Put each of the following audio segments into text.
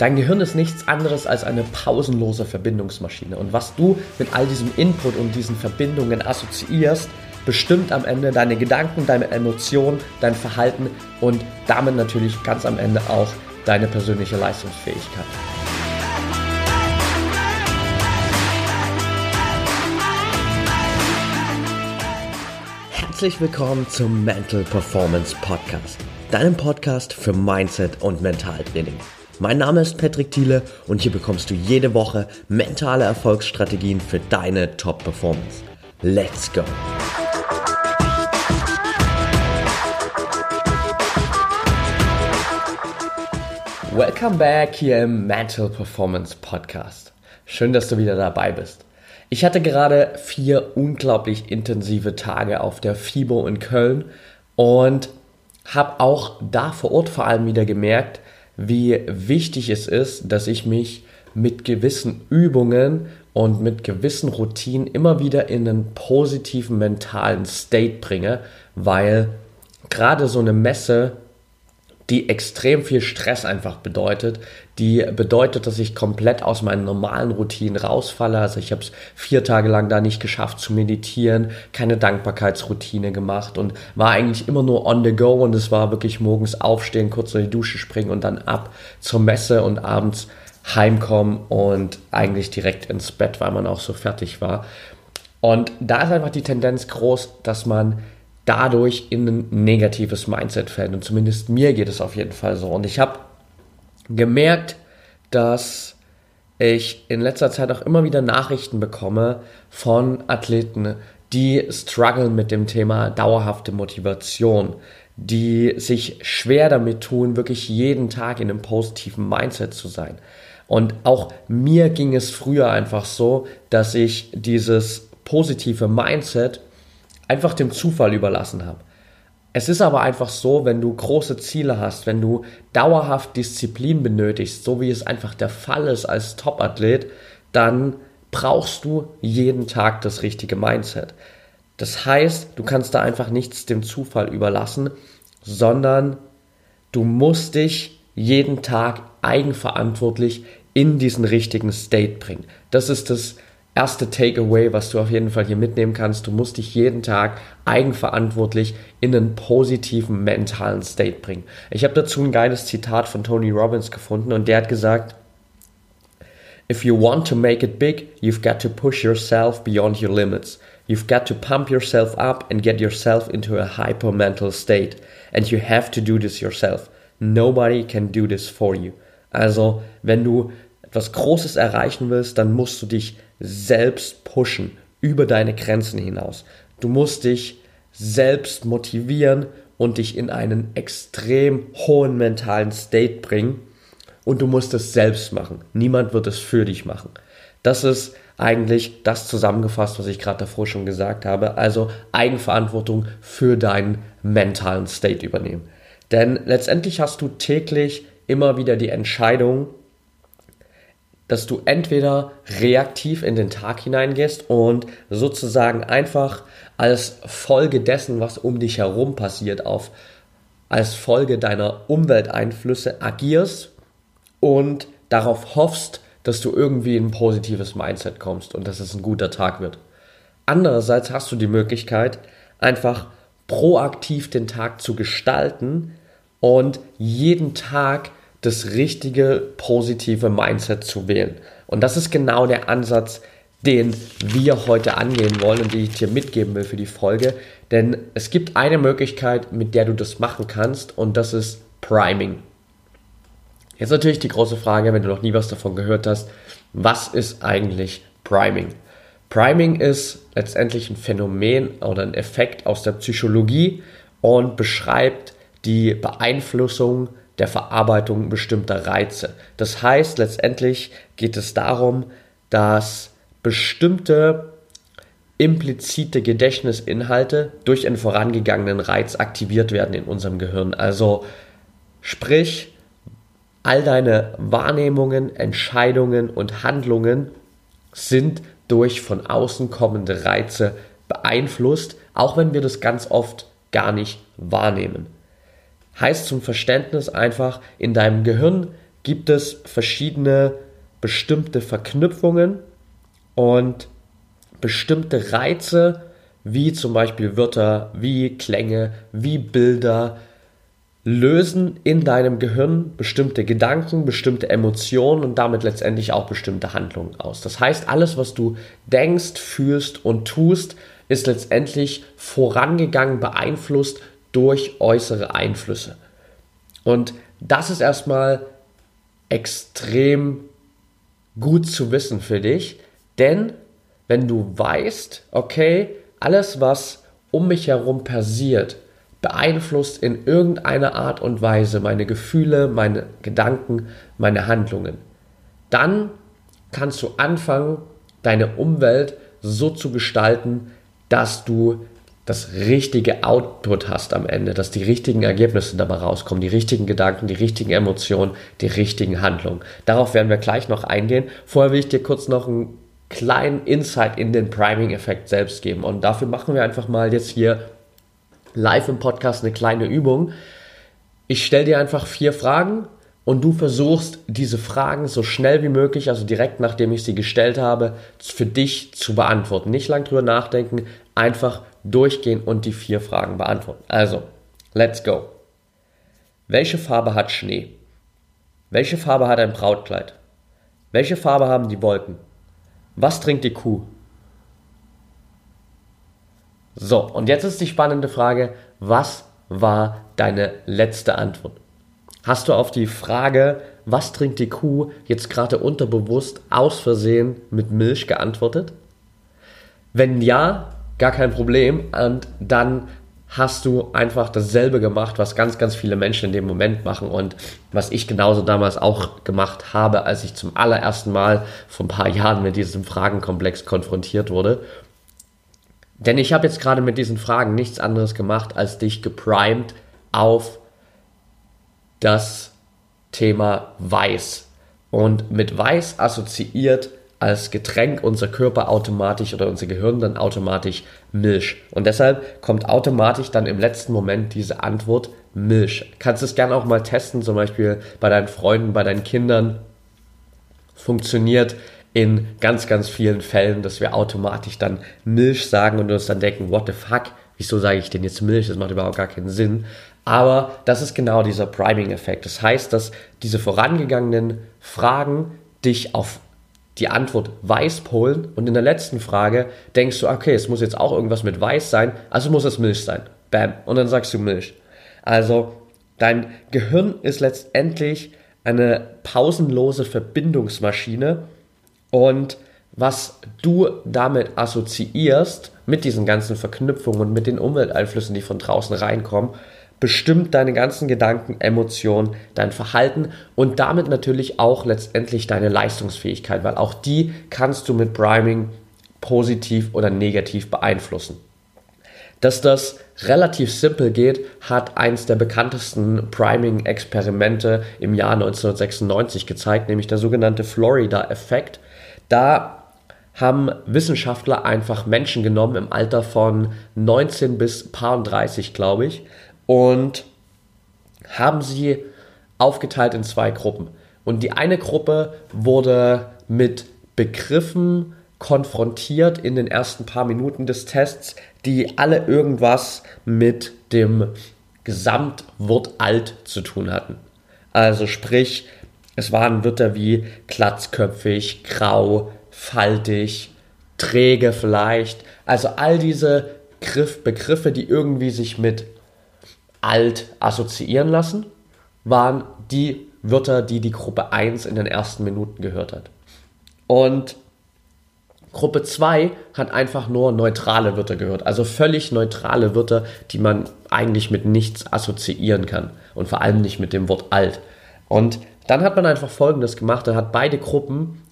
Dein Gehirn ist nichts anderes als eine pausenlose Verbindungsmaschine. Und was du mit all diesem Input und diesen Verbindungen assoziierst, bestimmt am Ende deine Gedanken, deine Emotionen, dein Verhalten und damit natürlich ganz am Ende auch deine persönliche Leistungsfähigkeit. Herzlich willkommen zum Mental Performance Podcast, deinem Podcast für Mindset und Mentaltraining. Mein Name ist Patrick Thiele und hier bekommst du jede Woche mentale Erfolgsstrategien für deine Top-Performance. Let's go! Welcome back hier im Mental Performance Podcast. Schön, dass du wieder dabei bist. Ich hatte gerade vier unglaublich intensive Tage auf der FIBO in Köln und habe auch da vor Ort vor allem wieder gemerkt, wie wichtig es ist, dass ich mich mit gewissen Übungen und mit gewissen Routinen immer wieder in einen positiven mentalen State bringe, weil gerade so eine Messe die extrem viel Stress einfach bedeutet. Die bedeutet, dass ich komplett aus meinen normalen Routinen rausfalle. Also ich habe es vier Tage lang da nicht geschafft zu meditieren, keine Dankbarkeitsroutine gemacht und war eigentlich immer nur on the go und es war wirklich morgens aufstehen, kurz in die Dusche springen und dann ab zur Messe und abends heimkommen und eigentlich direkt ins Bett, weil man auch so fertig war. Und da ist einfach die Tendenz groß, dass man dadurch in ein negatives Mindset fällt. Und zumindest mir geht es auf jeden Fall so. Und ich habe gemerkt, dass ich in letzter Zeit auch immer wieder Nachrichten bekomme von Athleten, die strugglen mit dem Thema dauerhafte Motivation, die sich schwer damit tun, wirklich jeden Tag in einem positiven Mindset zu sein. Und auch mir ging es früher einfach so, dass ich dieses positive Mindset einfach dem Zufall überlassen habe. Es ist aber einfach so, wenn du große Ziele hast, wenn du dauerhaft Disziplin benötigst, so wie es einfach der Fall ist als Topathlet, dann brauchst du jeden Tag das richtige Mindset. Das heißt, du kannst da einfach nichts dem Zufall überlassen, sondern du musst dich jeden Tag eigenverantwortlich in diesen richtigen State bringen. Das ist das erste Takeaway, was du auf jeden Fall hier mitnehmen kannst. Du musst dich jeden Tag eigenverantwortlich in einen positiven mentalen State bringen. Ich habe dazu ein geiles Zitat von Tony Robbins gefunden und der hat gesagt, If you want to make it big, you've got to push yourself beyond your limits. You've got to pump yourself up and get yourself into a hyper mental state. And you have to do this yourself. Nobody can do this for you. Also, wenn du etwas Großes erreichen willst, dann musst du dich selbst pushen über deine Grenzen hinaus. Du musst dich selbst motivieren und dich in einen extrem hohen mentalen State bringen und du musst es selbst machen. Niemand wird es für dich machen. Das ist eigentlich das zusammengefasst, was ich gerade davor schon gesagt habe. Also Eigenverantwortung für deinen mentalen State übernehmen. Denn letztendlich hast du täglich immer wieder die Entscheidung, dass du entweder reaktiv in den Tag hineingehst und sozusagen einfach als Folge dessen, was um dich herum passiert, auf als Folge deiner Umwelteinflüsse agierst und darauf hoffst, dass du irgendwie in ein positives Mindset kommst und dass es ein guter Tag wird. Andererseits hast du die Möglichkeit, einfach proaktiv den Tag zu gestalten und jeden Tag das richtige positive Mindset zu wählen. Und das ist genau der Ansatz, den wir heute angehen wollen und den ich dir mitgeben will für die Folge. Denn es gibt eine Möglichkeit, mit der du das machen kannst und das ist Priming. Jetzt natürlich die große Frage, wenn du noch nie was davon gehört hast, was ist eigentlich Priming? Priming ist letztendlich ein Phänomen oder ein Effekt aus der Psychologie und beschreibt die Beeinflussung der Verarbeitung bestimmter Reize. Das heißt, letztendlich geht es darum, dass bestimmte implizite Gedächtnisinhalte durch einen vorangegangenen Reiz aktiviert werden in unserem Gehirn. Also sprich, all deine Wahrnehmungen, Entscheidungen und Handlungen sind durch von außen kommende Reize beeinflusst, auch wenn wir das ganz oft gar nicht wahrnehmen. Heißt zum Verständnis einfach, in deinem Gehirn gibt es verschiedene bestimmte Verknüpfungen und bestimmte Reize, wie zum Beispiel Wörter, wie Klänge, wie Bilder, lösen in deinem Gehirn bestimmte Gedanken, bestimmte Emotionen und damit letztendlich auch bestimmte Handlungen aus. Das heißt, alles, was du denkst, fühlst und tust, ist letztendlich vorangegangen, beeinflusst durch äußere Einflüsse. Und das ist erstmal extrem gut zu wissen für dich, denn wenn du weißt, okay, alles, was um mich herum passiert, beeinflusst in irgendeiner Art und Weise meine Gefühle, meine Gedanken, meine Handlungen. Dann kannst du anfangen, deine Umwelt so zu gestalten, dass du das richtige Output hast am Ende, dass die richtigen Ergebnisse dabei rauskommen, die richtigen Gedanken, die richtigen Emotionen, die richtigen Handlungen. Darauf werden wir gleich noch eingehen. Vorher will ich dir kurz noch einen kleinen Insight in den Priming-Effekt selbst geben. Und dafür machen wir einfach mal jetzt hier live im Podcast eine kleine Übung. Ich stelle dir einfach vier Fragen und du versuchst diese Fragen so schnell wie möglich, also direkt nachdem ich sie gestellt habe, für dich zu beantworten. Nicht lang drüber nachdenken, einfach durchgehen und die vier Fragen beantworten. Also, let's go. Welche Farbe hat Schnee? Welche Farbe hat ein Brautkleid? Welche Farbe haben die Wolken? Was trinkt die Kuh? So, und jetzt ist die spannende Frage, was war deine letzte Antwort? Hast du auf die Frage, was trinkt die Kuh, jetzt gerade unterbewusst aus Versehen mit Milch geantwortet? Wenn ja, gar kein Problem. Und dann hast du einfach dasselbe gemacht, was ganz, ganz viele Menschen in dem Moment machen und was ich genauso damals auch gemacht habe, als ich zum allerersten Mal vor ein paar Jahren mit diesem Fragenkomplex konfrontiert wurde. Denn ich habe jetzt gerade mit diesen Fragen nichts anderes gemacht, als dich geprimed auf das Thema Weiß. Und mit Weiß assoziiert als Getränk unser Körper automatisch oder unser Gehirn dann automatisch Milch. Und deshalb kommt automatisch dann im letzten Moment diese Antwort Milch. Kannst es gerne auch mal testen, zum Beispiel bei deinen Freunden, bei deinen Kindern. Funktioniert in ganz, ganz vielen Fällen, dass wir automatisch dann Milch sagen und uns dann denken, what the fuck, wieso sage ich denn jetzt Milch? Das macht überhaupt gar keinen Sinn. Aber das ist genau dieser Priming-Effekt. Das heißt, dass diese vorangegangenen Fragen dich auf die Antwort weiß polen und in der letzten Frage denkst du, okay, es muss jetzt auch irgendwas mit weiß sein, also muss es Milch sein. Bam. Und dann sagst du Milch. Also dein Gehirn ist letztendlich eine pausenlose Verbindungsmaschine und was du damit assoziierst, mit diesen ganzen Verknüpfungen und mit den Umwelteinflüssen, die von draußen reinkommen, bestimmt deine ganzen Gedanken, Emotionen, dein Verhalten und damit natürlich auch letztendlich deine Leistungsfähigkeit, weil auch die kannst du mit Priming positiv oder negativ beeinflussen. Dass das relativ simpel geht, hat eins der bekanntesten Priming-Experimente im Jahr 1996 gezeigt, nämlich der sogenannte Florida-Effekt. Da haben Wissenschaftler einfach Menschen genommen im Alter von 19 bis 30, glaube ich, und haben sie aufgeteilt in zwei Gruppen. Und die eine Gruppe wurde mit Begriffen konfrontiert in den ersten paar Minuten des Tests, die alle irgendwas mit dem Gesamtwort alt zu tun hatten. Also sprich, es waren Wörter wie glatzköpfig, grau, faltig, träge vielleicht. Also all diese Begriffe, die irgendwie sich mit alt assoziieren lassen, waren die Wörter, die die Gruppe 1 in den ersten Minuten gehört hat. Und Gruppe 2 hat einfach nur neutrale Wörter gehört, also völlig neutrale Wörter, die man eigentlich mit nichts assoziieren kann und vor allem nicht mit dem Wort alt. Und dann hat man einfach Folgendes gemacht, er hat beide Gruppen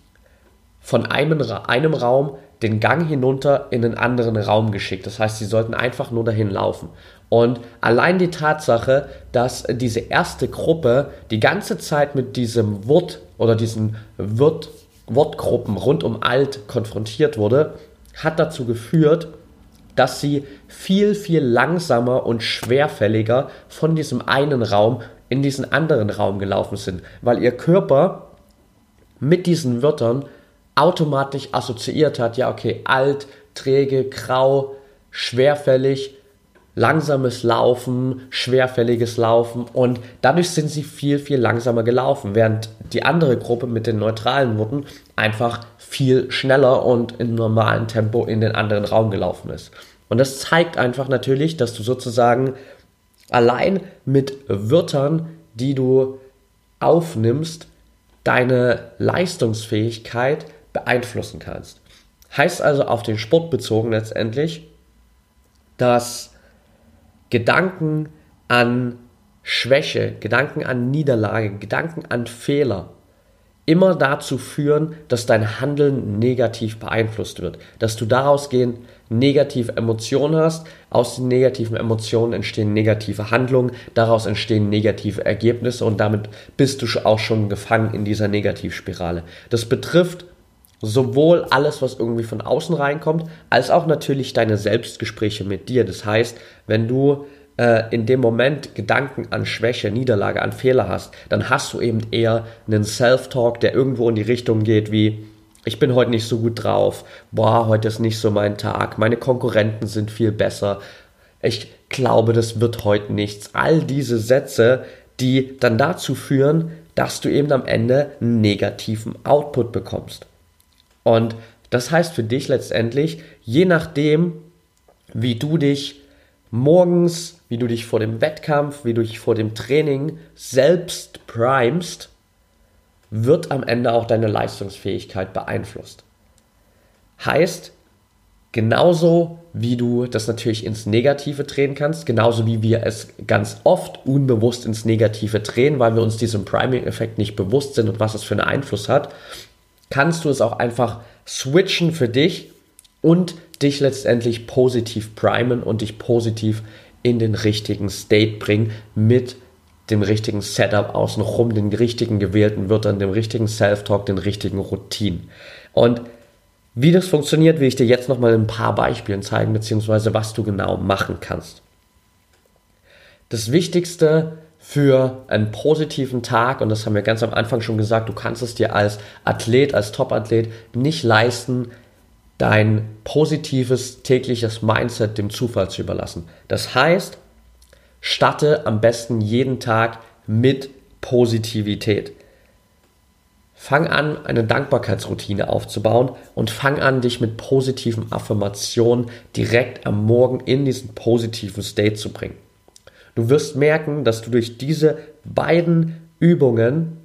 von einem, einem Raum den Gang hinunter in einen anderen Raum geschickt. Das heißt, sie sollten einfach nur dahin laufen. Und allein die Tatsache, dass diese erste Gruppe die ganze Zeit mit diesem Wort oder diesen Wort, Wortgruppen rund um alt konfrontiert wurde, hat dazu geführt, dass sie viel, viel langsamer und schwerfälliger von diesem einen Raum in diesen anderen Raum gelaufen sind, weil ihr Körper mit diesen Wörtern automatisch assoziiert hat, ja okay, alt, träge, grau, schwerfällig, langsames Laufen, schwerfälliges Laufen und dadurch sind sie viel, viel langsamer gelaufen, während die andere Gruppe mit den neutralen Worten einfach viel schneller und im normalen Tempo in den anderen Raum gelaufen ist. Und das zeigt einfach natürlich, dass du sozusagen allein mit Wörtern, die du aufnimmst, deine Leistungsfähigkeit beeinflussen kannst. Heißt also auf den Sport bezogen letztendlich, dass Gedanken an Schwäche, Gedanken an Niederlage, Gedanken an Fehler immer dazu führen, dass dein Handeln negativ beeinflusst wird, dass du daraus gehend negative Emotionen hast, aus den negativen Emotionen entstehen negative Handlungen, daraus entstehen negative Ergebnisse und damit bist du auch schon gefangen in dieser Negativspirale. Das betrifft sowohl alles, was irgendwie von außen reinkommt, als auch natürlich deine Selbstgespräche mit dir. Das heißt, wenn du äh, in dem Moment Gedanken an Schwäche, Niederlage, an Fehler hast, dann hast du eben eher einen Self-Talk, der irgendwo in die Richtung geht wie, ich bin heute nicht so gut drauf, boah, heute ist nicht so mein Tag, meine Konkurrenten sind viel besser, ich glaube, das wird heute nichts. All diese Sätze, die dann dazu führen, dass du eben am Ende einen negativen Output bekommst. Und das heißt für dich letztendlich, je nachdem, wie du dich morgens, wie du dich vor dem Wettkampf, wie du dich vor dem Training selbst primest, wird am Ende auch deine Leistungsfähigkeit beeinflusst. Heißt, genauso wie du das natürlich ins Negative drehen kannst, genauso wie wir es ganz oft unbewusst ins Negative drehen, weil wir uns diesem Priming-Effekt nicht bewusst sind und was es für einen Einfluss hat, kannst du es auch einfach switchen für dich und dich letztendlich positiv primen und dich positiv in den richtigen State bringen mit dem richtigen Setup außenrum, den richtigen gewählten Wörtern, dem richtigen Self-Talk, den richtigen Routinen. Und wie das funktioniert, will ich dir jetzt nochmal ein paar Beispielen zeigen, beziehungsweise was du genau machen kannst. Das Wichtigste für einen positiven Tag, und das haben wir ganz am Anfang schon gesagt, du kannst es dir als Athlet, als Top-Athlet nicht leisten, dein positives tägliches Mindset dem Zufall zu überlassen. Das heißt, starte am besten jeden Tag mit Positivität. Fang an, eine Dankbarkeitsroutine aufzubauen und fang an, dich mit positiven Affirmationen direkt am Morgen in diesen positiven State zu bringen. Du wirst merken, dass du durch diese beiden Übungen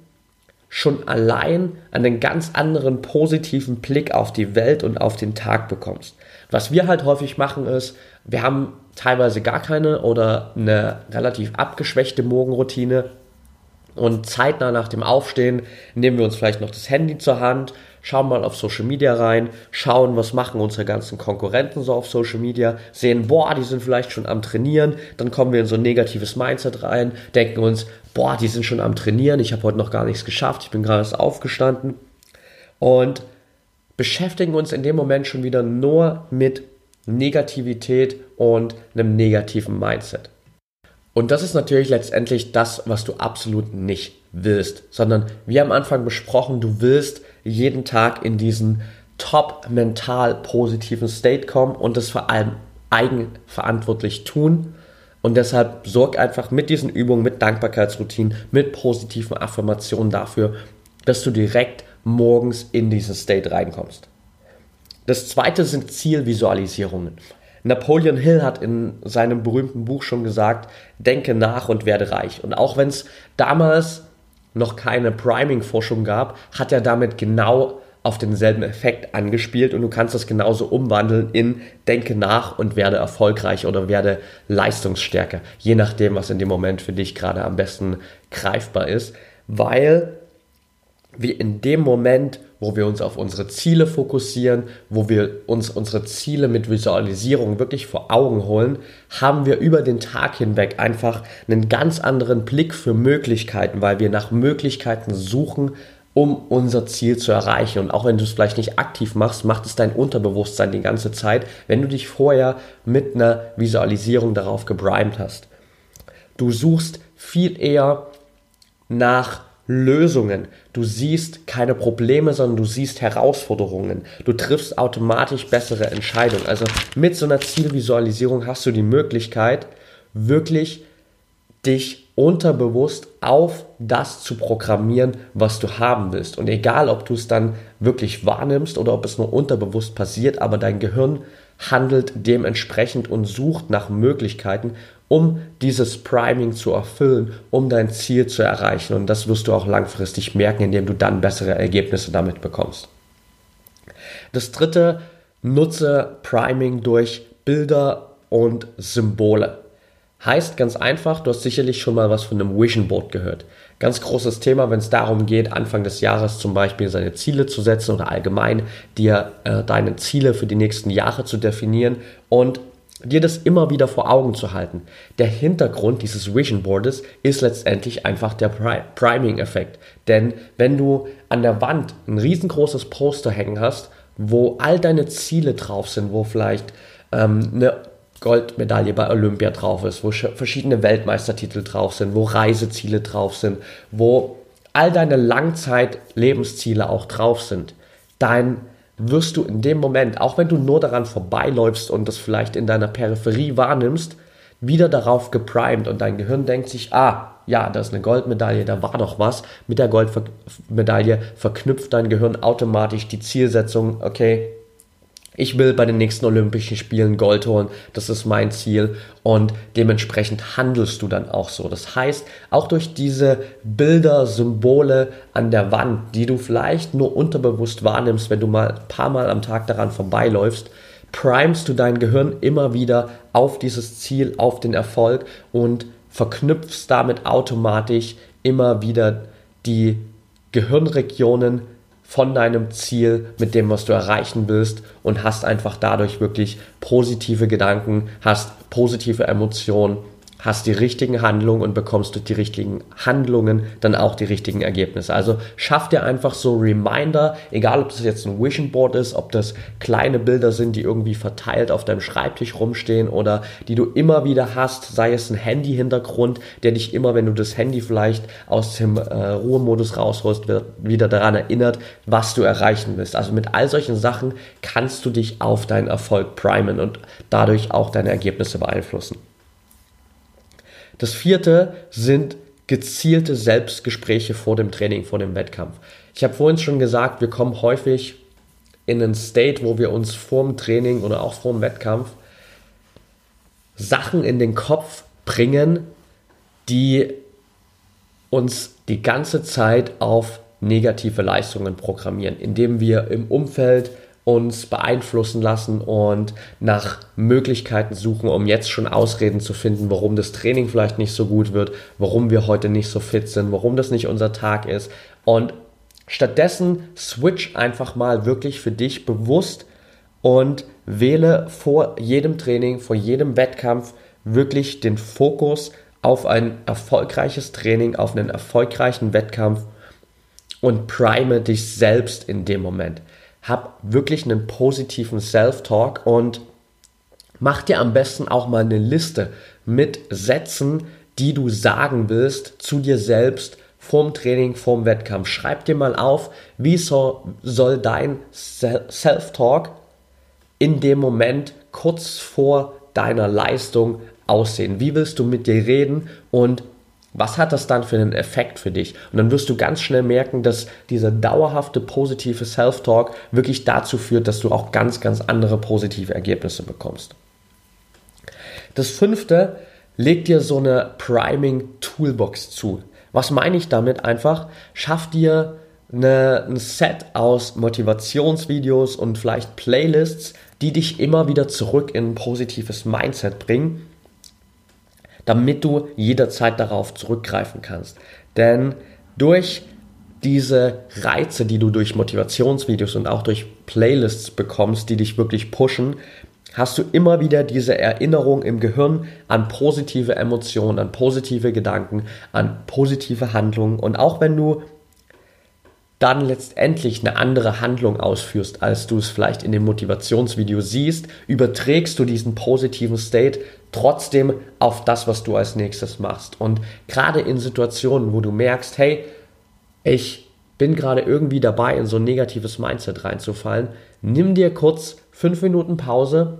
schon allein einen ganz anderen positiven Blick auf die Welt und auf den Tag bekommst. Was wir halt häufig machen ist, wir haben teilweise gar keine oder eine relativ abgeschwächte Morgenroutine und zeitnah nach dem Aufstehen nehmen wir uns vielleicht noch das Handy zur Hand, schauen mal auf Social Media rein, schauen, was machen unsere ganzen Konkurrenten so auf Social Media, sehen, boah, die sind vielleicht schon am Trainieren, dann kommen wir in so ein negatives Mindset rein, denken uns, boah, die sind schon am Trainieren, ich habe heute noch gar nichts geschafft, ich bin gerade erst aufgestanden und beschäftigen uns in dem Moment schon wieder nur mit Negativität und einem negativen Mindset. Und das ist natürlich letztendlich das, was du absolut nicht willst, sondern wie am Anfang besprochen, du willst jeden Tag in diesen top mental positiven State kommen und das vor allem eigenverantwortlich tun. Und deshalb sorg einfach mit diesen Übungen, mit Dankbarkeitsroutinen, mit positiven Affirmationen dafür, dass du direkt morgens in diesen State reinkommst. Das zweite sind Zielvisualisierungen. Napoleon Hill hat in seinem berühmten Buch schon gesagt, denke nach und werde reich. Und auch wenn es damals noch keine Priming-Forschung gab, hat er damit genau auf denselben Effekt angespielt und du kannst das genauso umwandeln in denke nach und werde erfolgreich oder werde leistungsstärker, je nachdem, was in dem Moment für dich gerade am besten greifbar ist, weil wir in dem Moment, wo wir uns auf unsere Ziele fokussieren, wo wir uns unsere Ziele mit Visualisierung wirklich vor Augen holen, haben wir über den Tag hinweg einfach einen ganz anderen Blick für Möglichkeiten, weil wir nach Möglichkeiten suchen, um unser Ziel zu erreichen. Und auch wenn du es vielleicht nicht aktiv machst, macht es dein Unterbewusstsein die ganze Zeit, wenn du dich vorher mit einer Visualisierung darauf gebrimt hast. Du suchst viel eher nach Lösungen. Du siehst keine Probleme, sondern du siehst Herausforderungen. Du triffst automatisch bessere Entscheidungen. Also mit so einer Zielvisualisierung hast du die Möglichkeit, wirklich dich unterbewusst auf das zu programmieren, was du haben willst. Und egal, ob du es dann wirklich wahrnimmst oder ob es nur unterbewusst passiert, aber dein Gehirn handelt dementsprechend und sucht nach Möglichkeiten, um dieses Priming zu erfüllen, um dein Ziel zu erreichen. Und das wirst du auch langfristig merken, indem du dann bessere Ergebnisse damit bekommst. Das dritte, nutze Priming durch Bilder und Symbole. Heißt ganz einfach, du hast sicherlich schon mal was von einem Vision Board gehört. Ganz großes Thema, wenn es darum geht, Anfang des Jahres zum Beispiel seine Ziele zu setzen oder allgemein dir äh, deine Ziele für die nächsten Jahre zu definieren und dir das immer wieder vor Augen zu halten. Der Hintergrund dieses Vision Boards ist letztendlich einfach der Priming-Effekt. Denn wenn du an der Wand ein riesengroßes Poster hängen hast, wo all deine Ziele drauf sind, wo vielleicht ähm, eine Goldmedaille bei Olympia drauf ist, wo verschiedene Weltmeistertitel drauf sind, wo Reiseziele drauf sind, wo all deine Langzeit-Lebensziele auch drauf sind, dann wirst du in dem Moment, auch wenn du nur daran vorbeiläufst und das vielleicht in deiner Peripherie wahrnimmst, wieder darauf geprimed und dein Gehirn denkt sich, ah, ja, da ist eine Goldmedaille, da war doch was. Mit der Goldmedaille verknüpft dein Gehirn automatisch die Zielsetzung, okay, ich will bei den nächsten Olympischen Spielen Gold holen, das ist mein Ziel und dementsprechend handelst du dann auch so. Das heißt, auch durch diese Bilder, Symbole an der Wand, die du vielleicht nur unterbewusst wahrnimmst, wenn du mal ein paar Mal am Tag daran vorbeiläufst, primest du dein Gehirn immer wieder auf dieses Ziel, auf den Erfolg und verknüpfst damit automatisch immer wieder die Gehirnregionen von deinem Ziel, mit dem, was du erreichen willst und hast einfach dadurch wirklich positive Gedanken, hast positive Emotionen hast die richtigen Handlungen und bekommst durch die richtigen Handlungen dann auch die richtigen Ergebnisse. Also schaff dir einfach so Reminder, egal ob das jetzt ein Vision Board ist, ob das kleine Bilder sind, die irgendwie verteilt auf deinem Schreibtisch rumstehen oder die du immer wieder hast, sei es ein Handy-Hintergrund, der dich immer, wenn du das Handy vielleicht aus dem äh, Ruhemodus rausholst, wieder daran erinnert, was du erreichen willst. Also mit all solchen Sachen kannst du dich auf deinen Erfolg primen und dadurch auch deine Ergebnisse beeinflussen. Das vierte sind gezielte Selbstgespräche vor dem Training, vor dem Wettkampf. Ich habe vorhin schon gesagt, wir kommen häufig in einen State, wo wir uns vorm Training oder auch vorm Wettkampf Sachen in den Kopf bringen, die uns die ganze Zeit auf negative Leistungen programmieren, indem wir im Umfeld uns beeinflussen lassen und nach Möglichkeiten suchen, um jetzt schon Ausreden zu finden, warum das Training vielleicht nicht so gut wird, warum wir heute nicht so fit sind, warum das nicht unser Tag ist. Und stattdessen switch einfach mal wirklich für dich bewusst und wähle vor jedem Training, vor jedem Wettkampf wirklich den Fokus auf ein erfolgreiches Training, auf einen erfolgreichen Wettkampf und prime dich selbst in dem Moment hab wirklich einen positiven Self-Talk und mach dir am besten auch mal eine Liste mit Sätzen, die du sagen willst zu dir selbst vorm Training, vorm Wettkampf. Schreib dir mal auf, wie soll, soll dein Self-Talk in dem Moment kurz vor deiner Leistung aussehen? Wie willst du mit dir reden und was hat das dann für einen Effekt für dich? Und dann wirst du ganz schnell merken, dass dieser dauerhafte positive Self-Talk wirklich dazu führt, dass du auch ganz, ganz andere positive Ergebnisse bekommst. Das fünfte, leg dir so eine Priming-Toolbox zu. Was meine ich damit? Einfach, schaff dir eine, ein Set aus Motivationsvideos und vielleicht Playlists, die dich immer wieder zurück in ein positives Mindset bringen damit du jederzeit darauf zurückgreifen kannst. Denn durch diese Reize, die du durch Motivationsvideos und auch durch Playlists bekommst, die dich wirklich pushen, hast du immer wieder diese Erinnerung im Gehirn an positive Emotionen, an positive Gedanken, an positive Handlungen. Und auch wenn du dann letztendlich eine andere Handlung ausführst, als du es vielleicht in dem Motivationsvideo siehst, überträgst du diesen positiven State trotzdem auf das, was du als nächstes machst. Und gerade in Situationen, wo du merkst, hey, ich bin gerade irgendwie dabei, in so ein negatives Mindset reinzufallen, nimm dir kurz fünf Minuten Pause,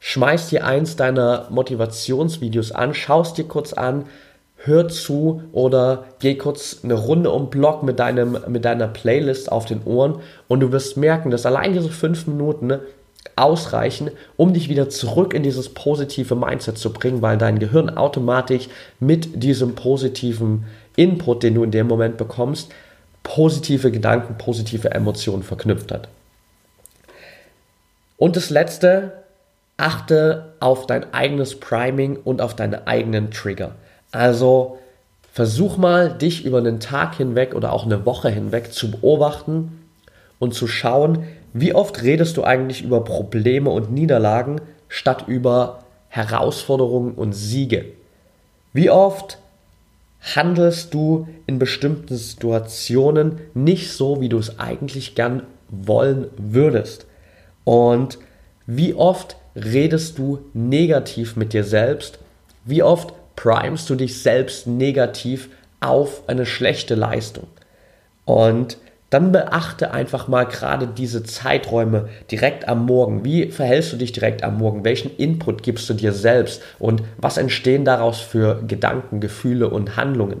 schmeiß dir eins deiner Motivationsvideos an, schaust dir kurz an, hör zu oder geh kurz eine Runde um Block mit, deinem, mit deiner Playlist auf den Ohren und du wirst merken, dass allein diese fünf Minuten ausreichen, um dich wieder zurück in dieses positive Mindset zu bringen, weil dein Gehirn automatisch mit diesem positiven Input, den du in dem Moment bekommst, positive Gedanken, positive Emotionen verknüpft hat. Und das letzte, achte auf dein eigenes Priming und auf deine eigenen Trigger. Also versuch mal, dich über einen Tag hinweg oder auch eine Woche hinweg zu beobachten und zu schauen, wie oft redest du eigentlich über Probleme und Niederlagen statt über Herausforderungen und Siege? Wie oft handelst du in bestimmten Situationen nicht so, wie du es eigentlich gern wollen würdest? Und wie oft redest du negativ mit dir selbst? Wie oft primest du dich selbst negativ auf eine schlechte Leistung? Und dann beachte einfach mal gerade diese Zeiträume direkt am Morgen. Wie verhältst du dich direkt am Morgen? Welchen Input gibst du dir selbst? Und was entstehen daraus für Gedanken, Gefühle und Handlungen?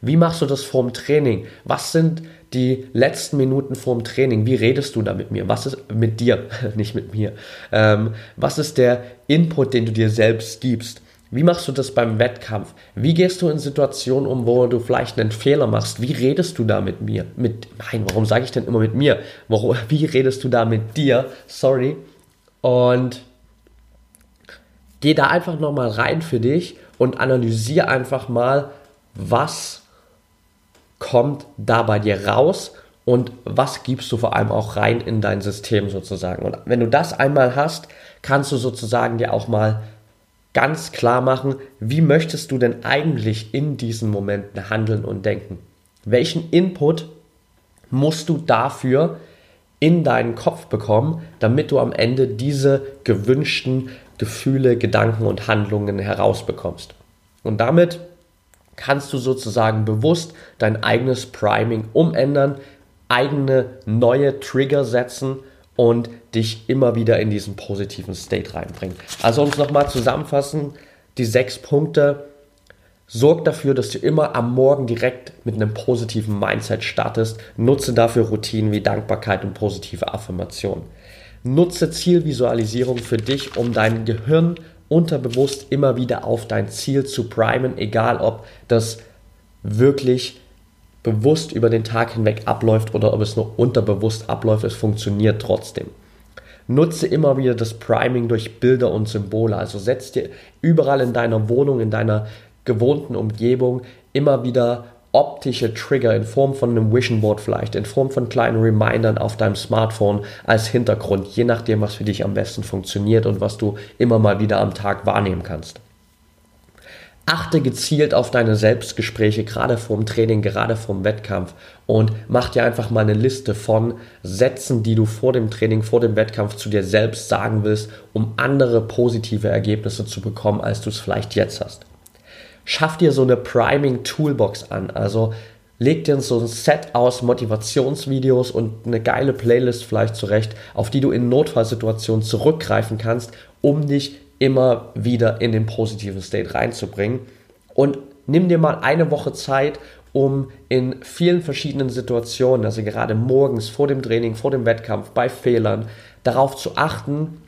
Wie machst du das vorm Training? Was sind die letzten Minuten vorm Training? Wie redest du da mit mir? Was ist mit dir, nicht mit mir? Ähm, was ist der Input, den du dir selbst gibst? Wie machst du das beim Wettkampf? Wie gehst du in Situationen um, wo du vielleicht einen Fehler machst? Wie redest du da mit mir? Mit, nein, warum sage ich denn immer mit mir? Warum, wie redest du da mit dir? Sorry. Und geh da einfach nochmal rein für dich und analysiere einfach mal, was kommt da bei dir raus und was gibst du vor allem auch rein in dein System sozusagen. Und wenn du das einmal hast, kannst du sozusagen dir auch mal ganz klar machen, wie möchtest du denn eigentlich in diesen Momenten handeln und denken? Welchen Input musst du dafür in deinen Kopf bekommen, damit du am Ende diese gewünschten Gefühle, Gedanken und Handlungen herausbekommst? Und damit kannst du sozusagen bewusst dein eigenes Priming umändern, eigene neue Trigger setzen und dich immer wieder in diesen positiven State reinbringen. Also um es nochmal zusammenfassen, die sechs Punkte. Sorg dafür, dass du immer am Morgen direkt mit einem positiven Mindset startest. Nutze dafür Routinen wie Dankbarkeit und positive Affirmation. Nutze Zielvisualisierung für dich, um dein Gehirn unterbewusst immer wieder auf dein Ziel zu primen, egal ob das wirklich bewusst über den Tag hinweg abläuft oder ob es nur unterbewusst abläuft, es funktioniert trotzdem. Nutze immer wieder das Priming durch Bilder und Symbole. Also setz dir überall in deiner Wohnung, in deiner gewohnten Umgebung immer wieder optische Trigger in Form von einem Vision Board vielleicht, in Form von kleinen Remindern auf deinem Smartphone als Hintergrund, je nachdem, was für dich am besten funktioniert und was du immer mal wieder am Tag wahrnehmen kannst. Achte gezielt auf deine Selbstgespräche, gerade vorm Training, gerade vorm Wettkampf und mach dir einfach mal eine Liste von Sätzen, die du vor dem Training, vor dem Wettkampf zu dir selbst sagen willst, um andere positive Ergebnisse zu bekommen, als du es vielleicht jetzt hast. Schaff dir so eine Priming Toolbox an, also leg dir so ein Set aus Motivationsvideos und eine geile Playlist vielleicht zurecht, auf die du in Notfallsituationen zurückgreifen kannst, um dich immer wieder in den positiven State reinzubringen. Und nimm dir mal eine Woche Zeit, um in vielen verschiedenen Situationen, also gerade morgens, vor dem Training, vor dem Wettkampf, bei Fehlern, darauf zu achten,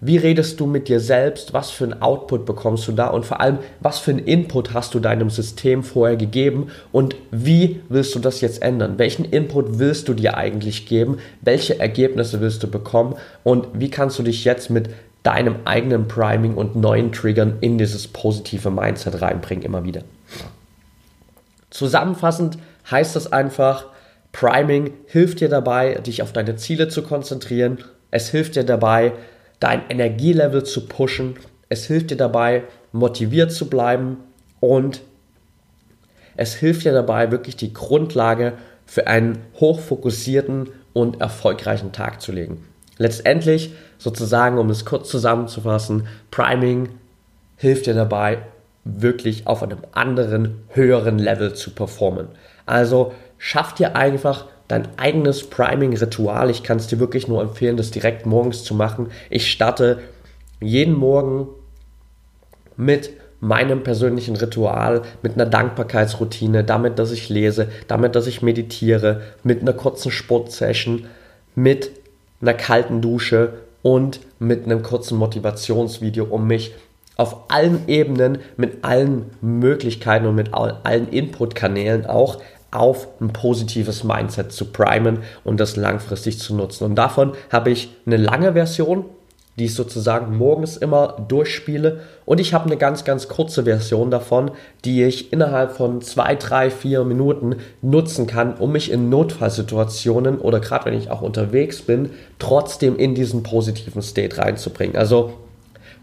wie redest du mit dir selbst? Was für ein Output bekommst du da? Und vor allem, was für ein Input hast du deinem System vorher gegeben? Und wie willst du das jetzt ändern? Welchen Input willst du dir eigentlich geben? Welche Ergebnisse willst du bekommen? Und wie kannst du dich jetzt mit deinem eigenen Priming und neuen Triggern in dieses positive Mindset reinbringen, immer wieder. Zusammenfassend heißt das einfach, Priming hilft dir dabei, dich auf deine Ziele zu konzentrieren. Es hilft dir dabei, dein Energielevel zu pushen. Es hilft dir dabei, motiviert zu bleiben. Und es hilft dir dabei, wirklich die Grundlage für einen hochfokussierten und erfolgreichen Tag zu legen. Letztendlich, sozusagen, um es kurz zusammenzufassen, Priming hilft dir dabei, wirklich auf einem anderen, höheren Level zu performen. Also schaff dir einfach dein eigenes Priming-Ritual. Ich kann es dir wirklich nur empfehlen, das direkt morgens zu machen. Ich starte jeden Morgen mit meinem persönlichen Ritual, mit einer Dankbarkeitsroutine, damit, dass ich lese, damit, dass ich meditiere, mit einer kurzen Sportsession, mit einer kalten Dusche und mit einem kurzen Motivationsvideo, um mich auf allen Ebenen, mit allen Möglichkeiten und mit allen Inputkanälen auch auf ein positives Mindset zu primen und das langfristig zu nutzen. Und davon habe ich eine lange Version, die ich sozusagen morgens immer durchspiele. Und ich habe eine ganz, ganz kurze Version davon, die ich innerhalb von zwei, drei, vier Minuten nutzen kann, um mich in Notfallsituationen oder gerade wenn ich auch unterwegs bin, trotzdem in diesen positiven State reinzubringen. Also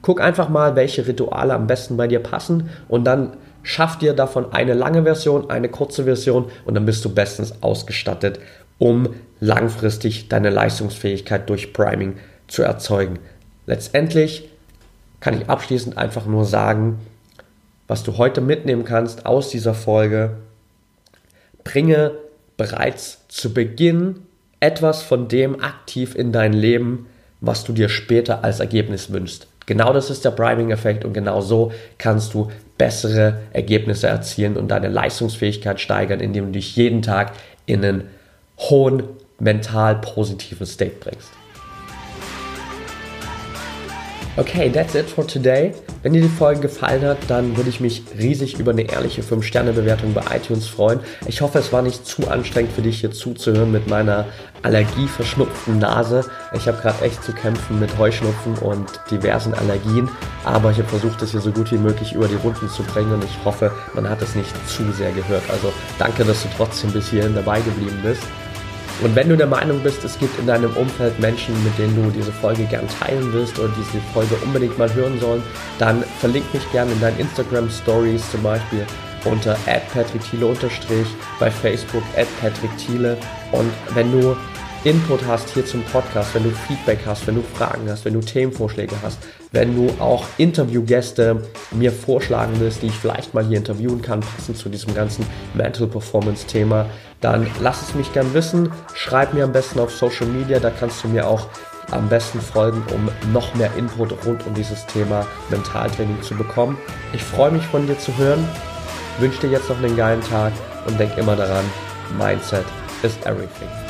guck einfach mal, welche Rituale am besten bei dir passen und dann schaff dir davon eine lange Version, eine kurze Version und dann bist du bestens ausgestattet, um langfristig deine Leistungsfähigkeit durch Priming zu erzeugen. Letztendlich kann ich abschließend einfach nur sagen, was du heute mitnehmen kannst aus dieser Folge, bringe bereits zu Beginn etwas von dem aktiv in dein Leben, was du dir später als Ergebnis wünschst. Genau das ist der Priming-Effekt und genau so kannst du bessere Ergebnisse erzielen und deine Leistungsfähigkeit steigern, indem du dich jeden Tag in einen hohen mental positiven State bringst. Okay, that's it for today. Wenn dir die Folge gefallen hat, dann würde ich mich riesig über eine ehrliche 5-Sterne-Bewertung bei iTunes freuen. Ich hoffe, es war nicht zu anstrengend für dich hier zuzuhören mit meiner allergieverschnupften Nase. Ich habe gerade echt zu kämpfen mit Heuschnupfen und diversen Allergien, aber ich habe versucht, das hier so gut wie möglich über die Runden zu bringen und ich hoffe, man hat es nicht zu sehr gehört. Also danke, dass du trotzdem bis hierhin dabei geblieben bist. Und wenn du der Meinung bist, es gibt in deinem Umfeld Menschen, mit denen du diese Folge gern teilen willst oder diese Folge unbedingt mal hören sollen, dann verlink mich gerne in deinen Instagram Stories zum Beispiel unter patrickthiele bei Facebook patrickthiele und wenn du Input hast hier zum Podcast, wenn du Feedback hast, wenn du Fragen hast, wenn du Themenvorschläge hast, wenn du auch Interviewgäste mir vorschlagen willst, die ich vielleicht mal hier interviewen kann, passend zu diesem ganzen Mental Performance Thema, dann lass es mich gern wissen. Schreib mir am besten auf Social Media, da kannst du mir auch am besten folgen, um noch mehr Input rund um dieses Thema Mentaltraining zu bekommen. Ich freue mich von dir zu hören, wünsche dir jetzt noch einen geilen Tag und denk immer daran, Mindset is everything.